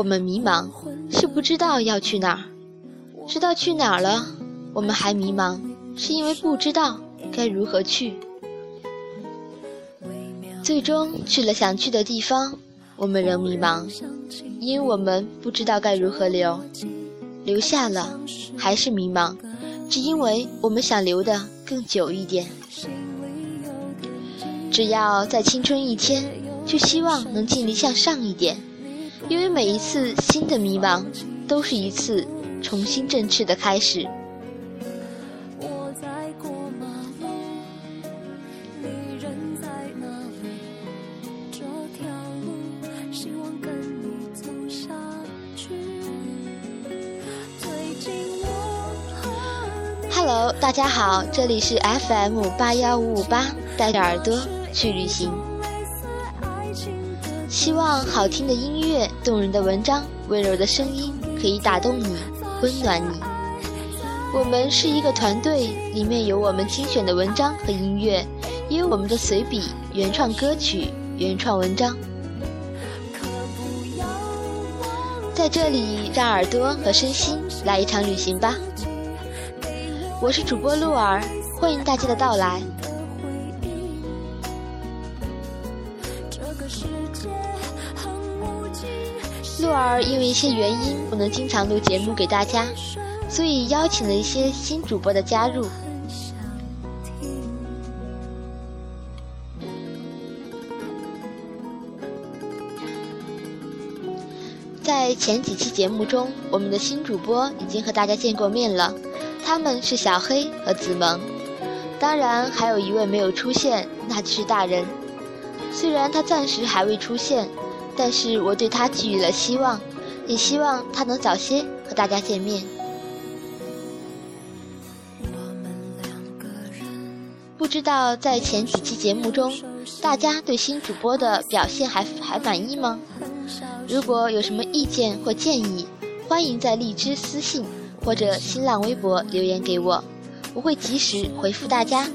我们迷茫，是不知道要去哪儿；知道去哪儿了，我们还迷茫，是因为不知道该如何去。最终去了想去的地方，我们仍迷茫，因我们不知道该如何留。留下了，还是迷茫，只因为我们想留的更久一点。只要在青春一天，就希望能尽力向上一点，因为每一次新的迷茫，都是一次重新振翅的开始。Hello，大家好，这里是 FM 八幺五五八，带着耳朵去旅行。希望好听的音乐、动人的文章、温柔的声音可以打动你，温暖你。我们是一个团队，里面有我们精选的文章和音乐，也有我们的随笔、原创歌曲、原创文章。在这里，让耳朵和身心来一场旅行吧。我是主播鹿儿，欢迎大家的到来。儿因为一些原因不能经常录节目给大家，所以邀请了一些新主播的加入。在前几期节目中，我们的新主播已经和大家见过面了。他们是小黑和子萌，当然还有一位没有出现，那就是大人。虽然他暂时还未出现，但是我对他寄予了希望，也希望他能早些和大家见面。不知道在前几期节目中，大家对新主播的表现还还满意吗？如果有什么意见或建议，欢迎在荔枝私信。或者新浪微博留言给我，我会及时回复大家。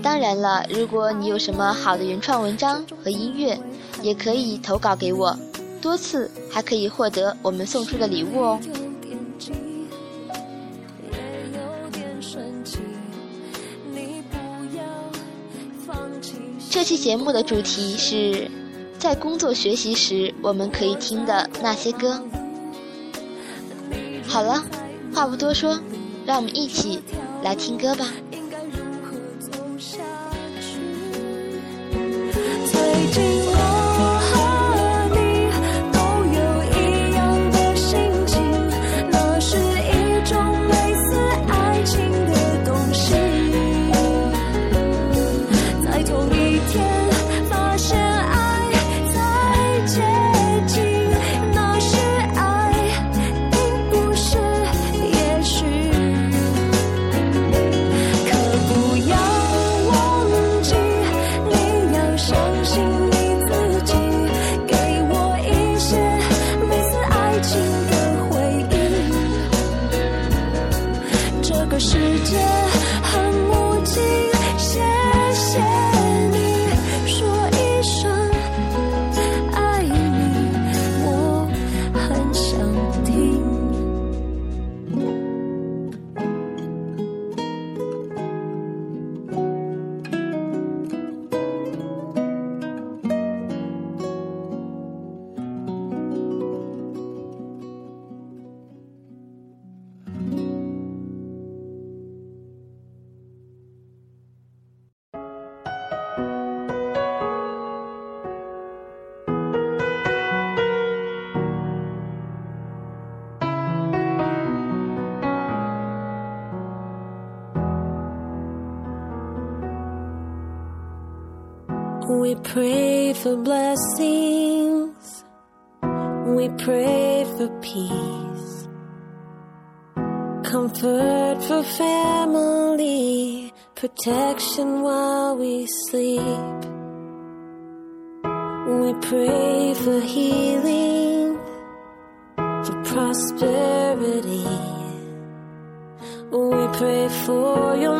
当然了，如果你有什么好的原创文章和音乐，也可以投稿给我，多次还可以获得我们送出的礼物哦。这期节目的主题是在工作学习时我们可以听的那些歌。好了。话不多说，让我们一起来听歌吧。We prayed for blessings. We prayed for peace. Comfort for family. Protection while we sleep. We pray for healing. For prosperity. We pray for your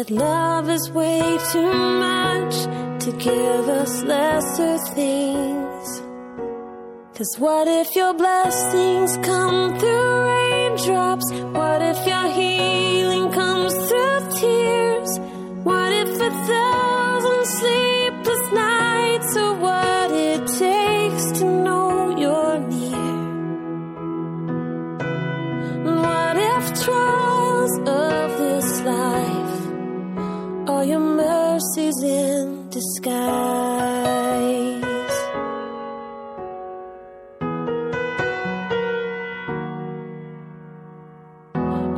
that love is way too much to give us lesser things. Cause what if your blessings come through raindrops? What if your healing comes through?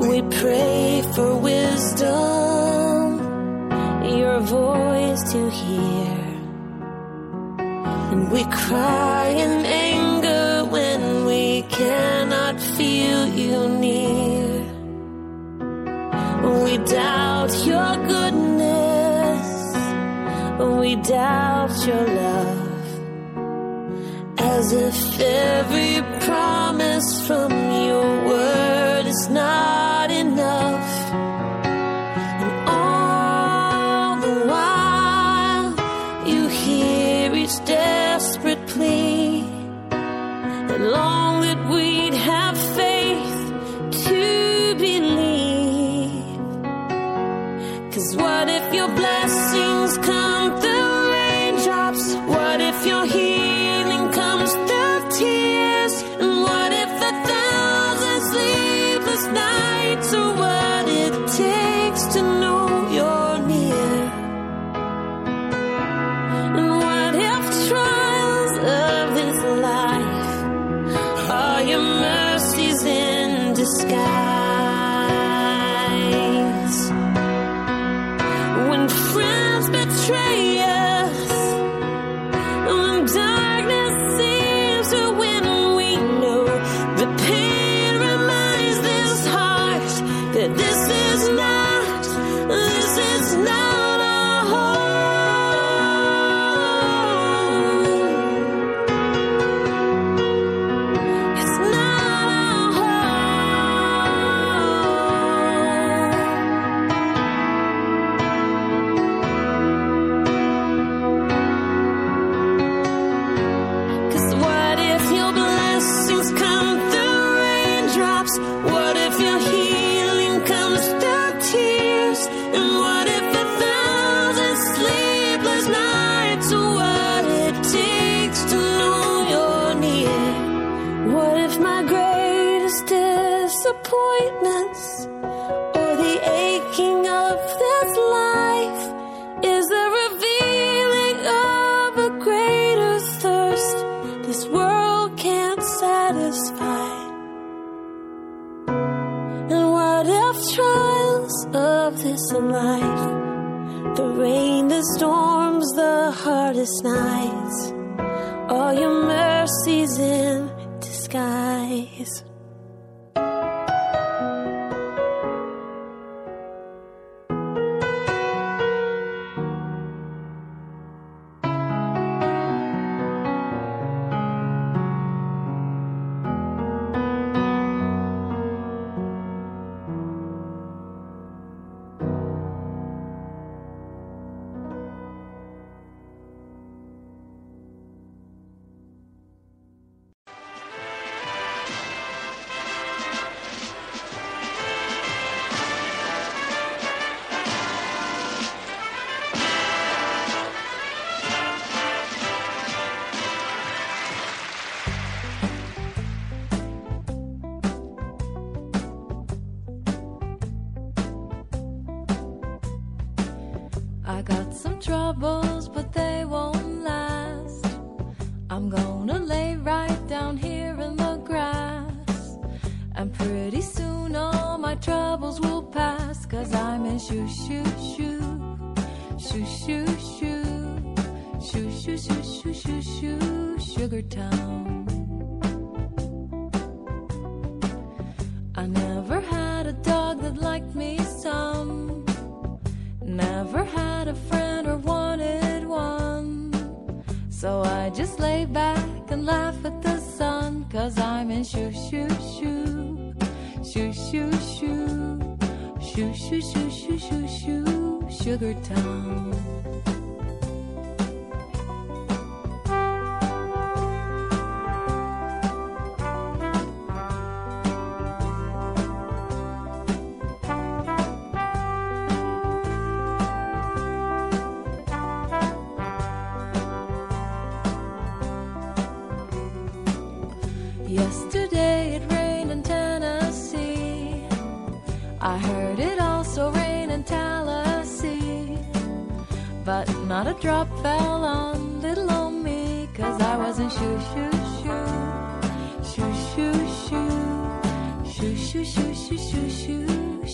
We pray for wisdom, your voice to hear, and we cry in anger when we cannot feel you near. We doubt your goodness when we doubt your love. As if every promise from your word. shoo shoo shoo sugar town I never had a dog that liked me some Never had a friend or wanted one So I just lay back and laugh at the sun Cause I'm in shoo shoo shoo Shoo shoo shoo Shoo shoo shoo shoo shoo shoo Sugar town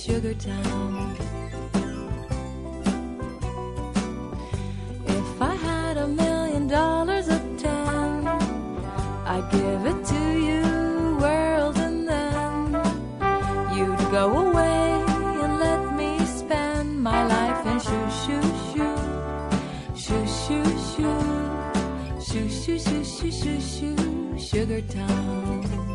Sugar Town. If I had a million dollars of ten, I'd give it to you, world, and then you'd go away and let me spend my life in shoo shoo shoo, shoo shoo shoo, shoo shoo shoo shoo shoo, shoo, shoo Sugar Town.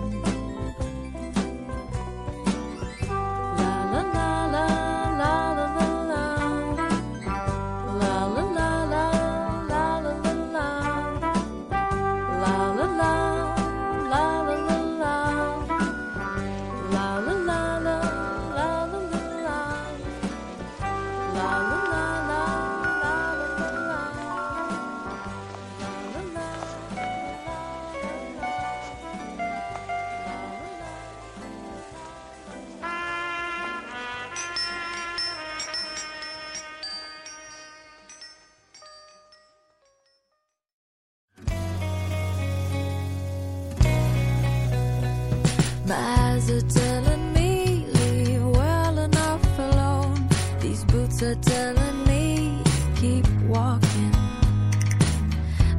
are telling me leave well enough alone. These boots are telling me keep walking.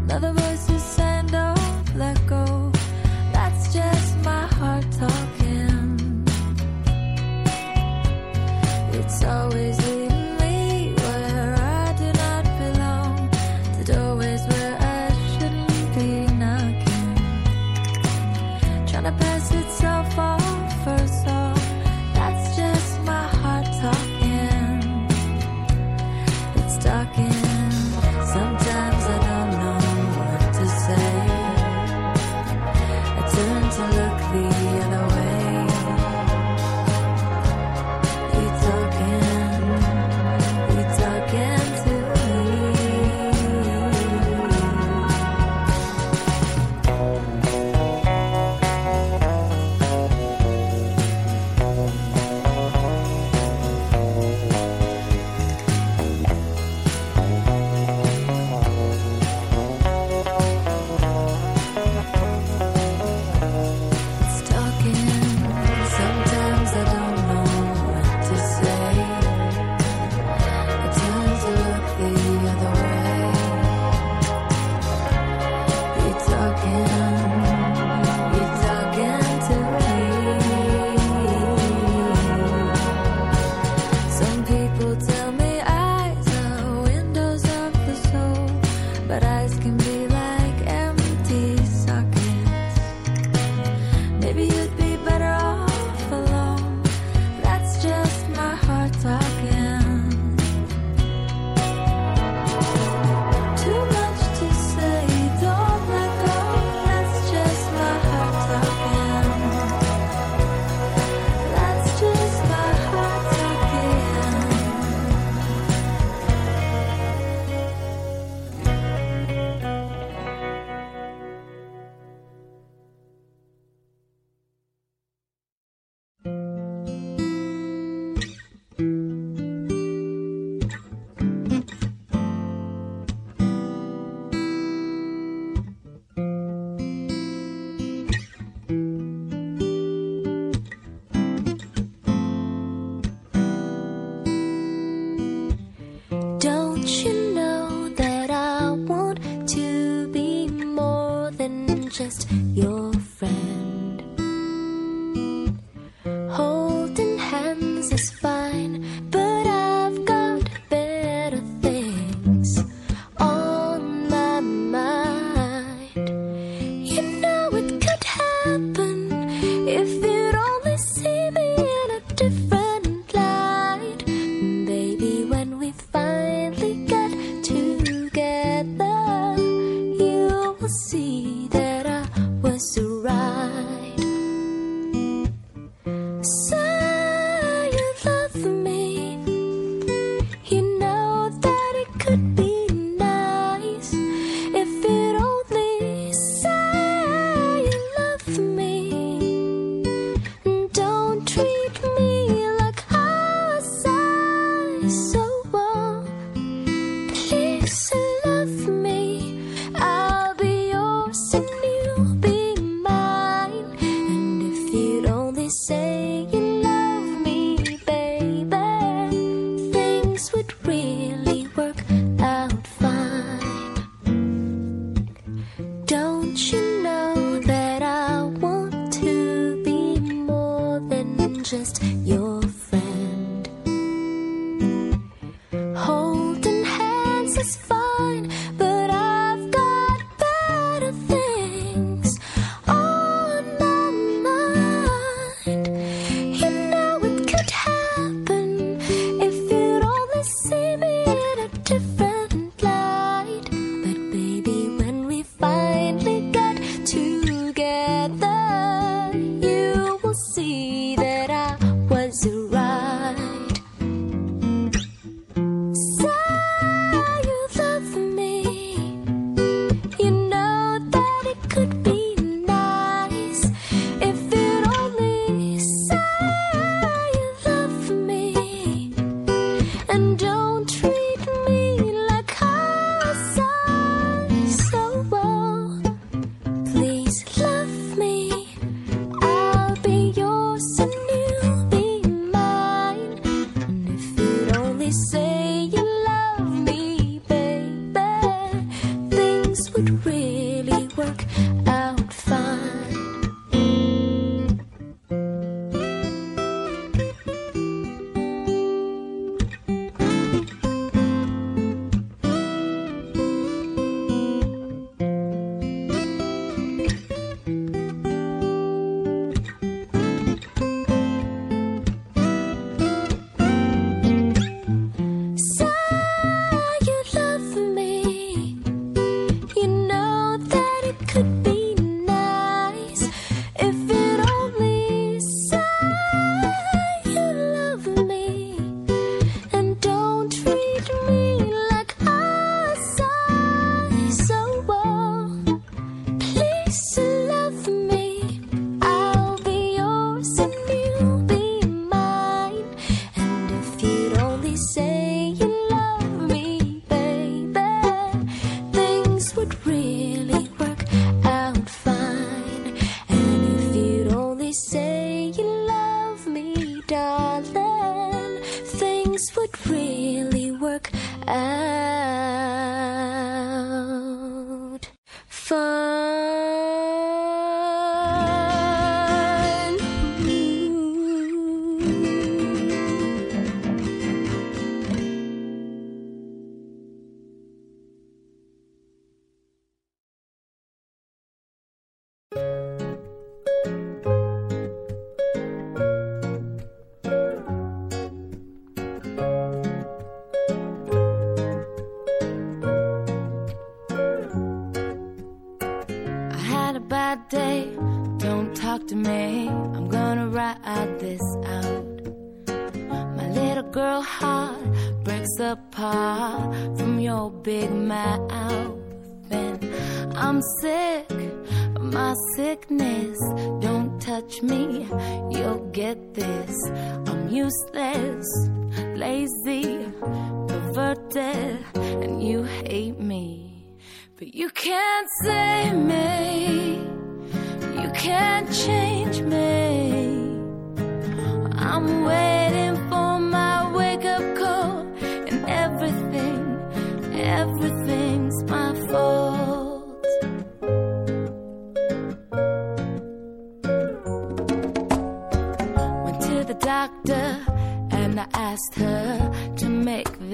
Another voice is saying don't let go.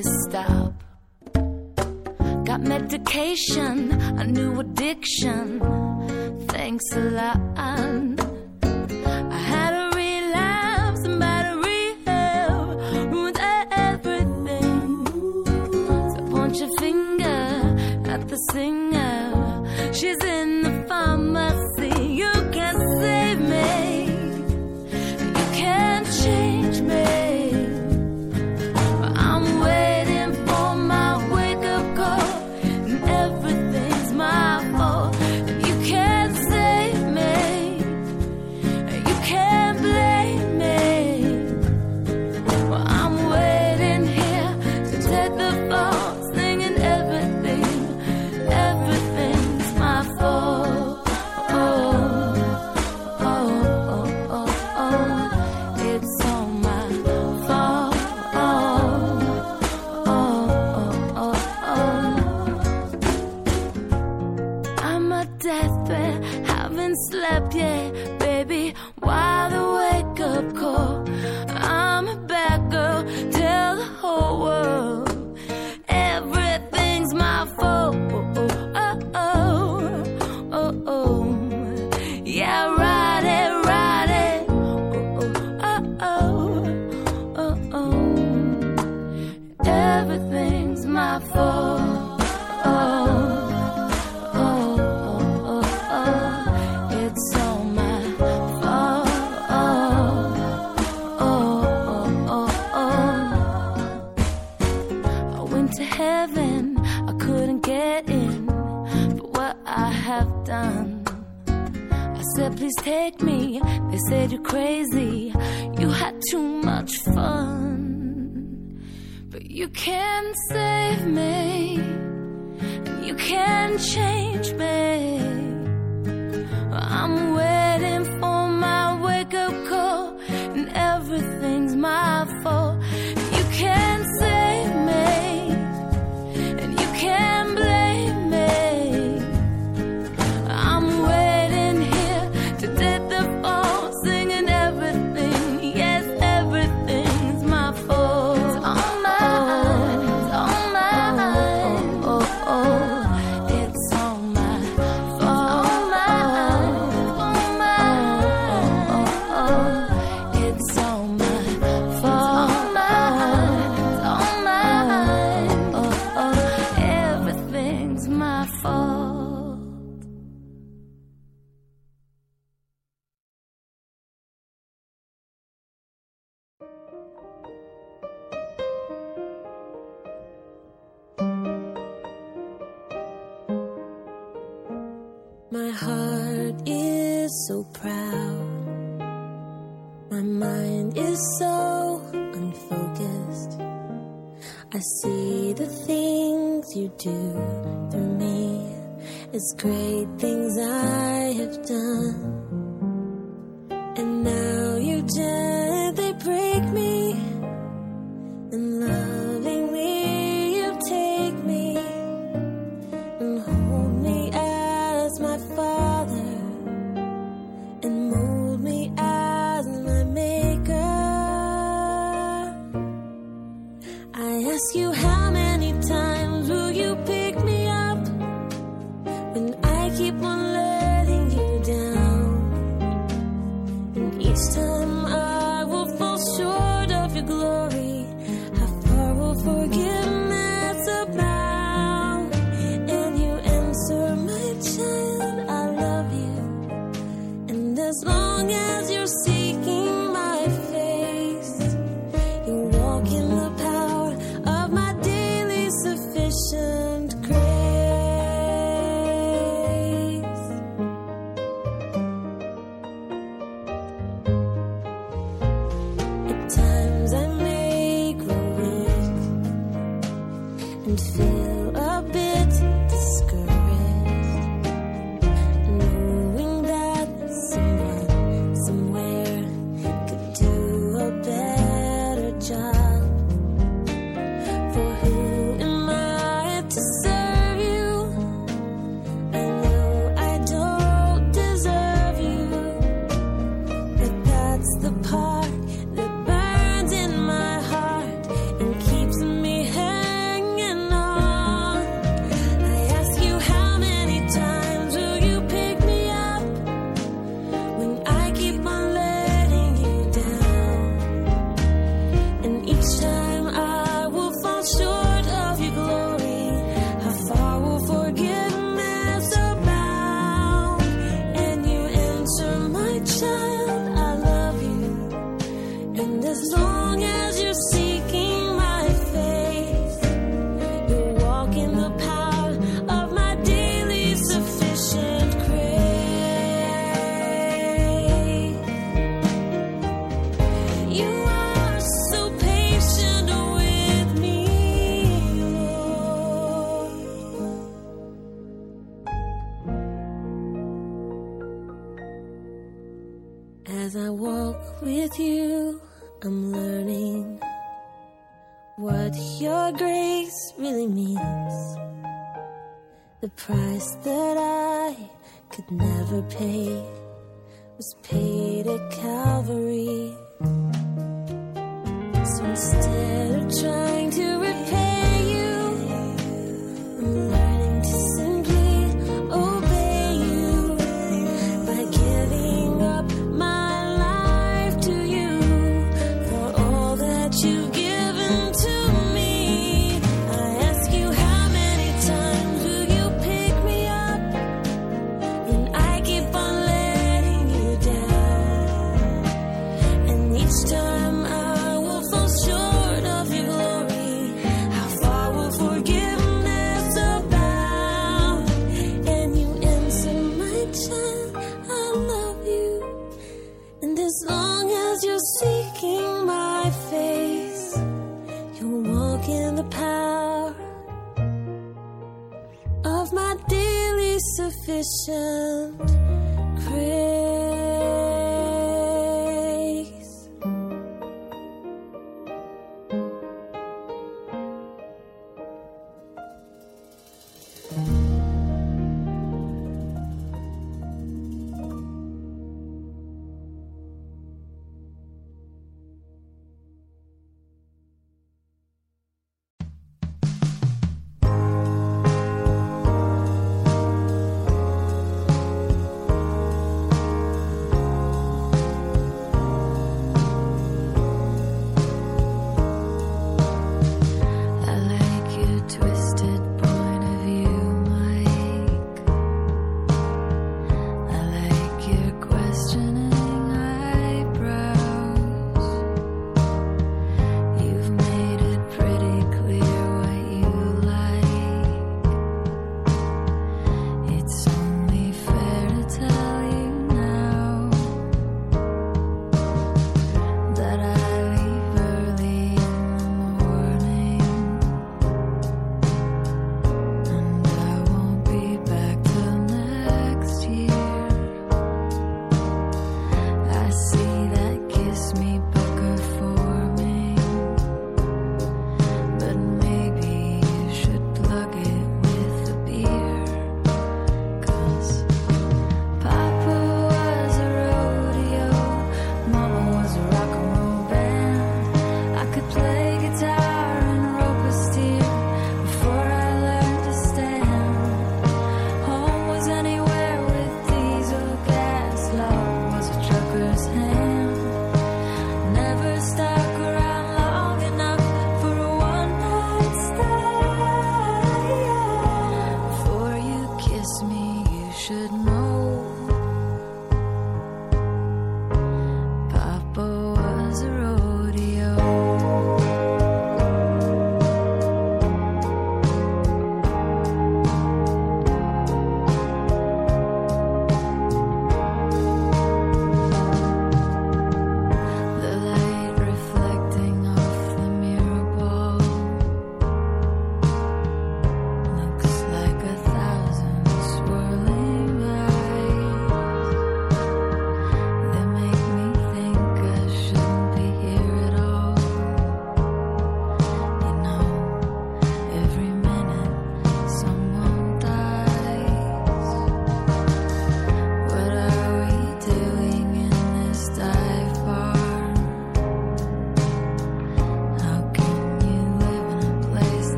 stop. Got medication, a new addiction. Thanks a lot. I had a relapse and battery rehab ruined everything. So point your finger at the singer. She's in. yeah, baby, why the wake up call? said you're crazy, you had too much fun. But you can't save me, and you can't change me. and feel The price that I could never pay was paid at Calvary. So instead of trying to sufficient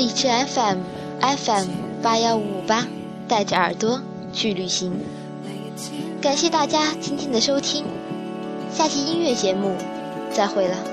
荔枝 FM FM 八幺五五八，带着耳朵去旅行。感谢大家今天的收听，下期音乐节目再会了。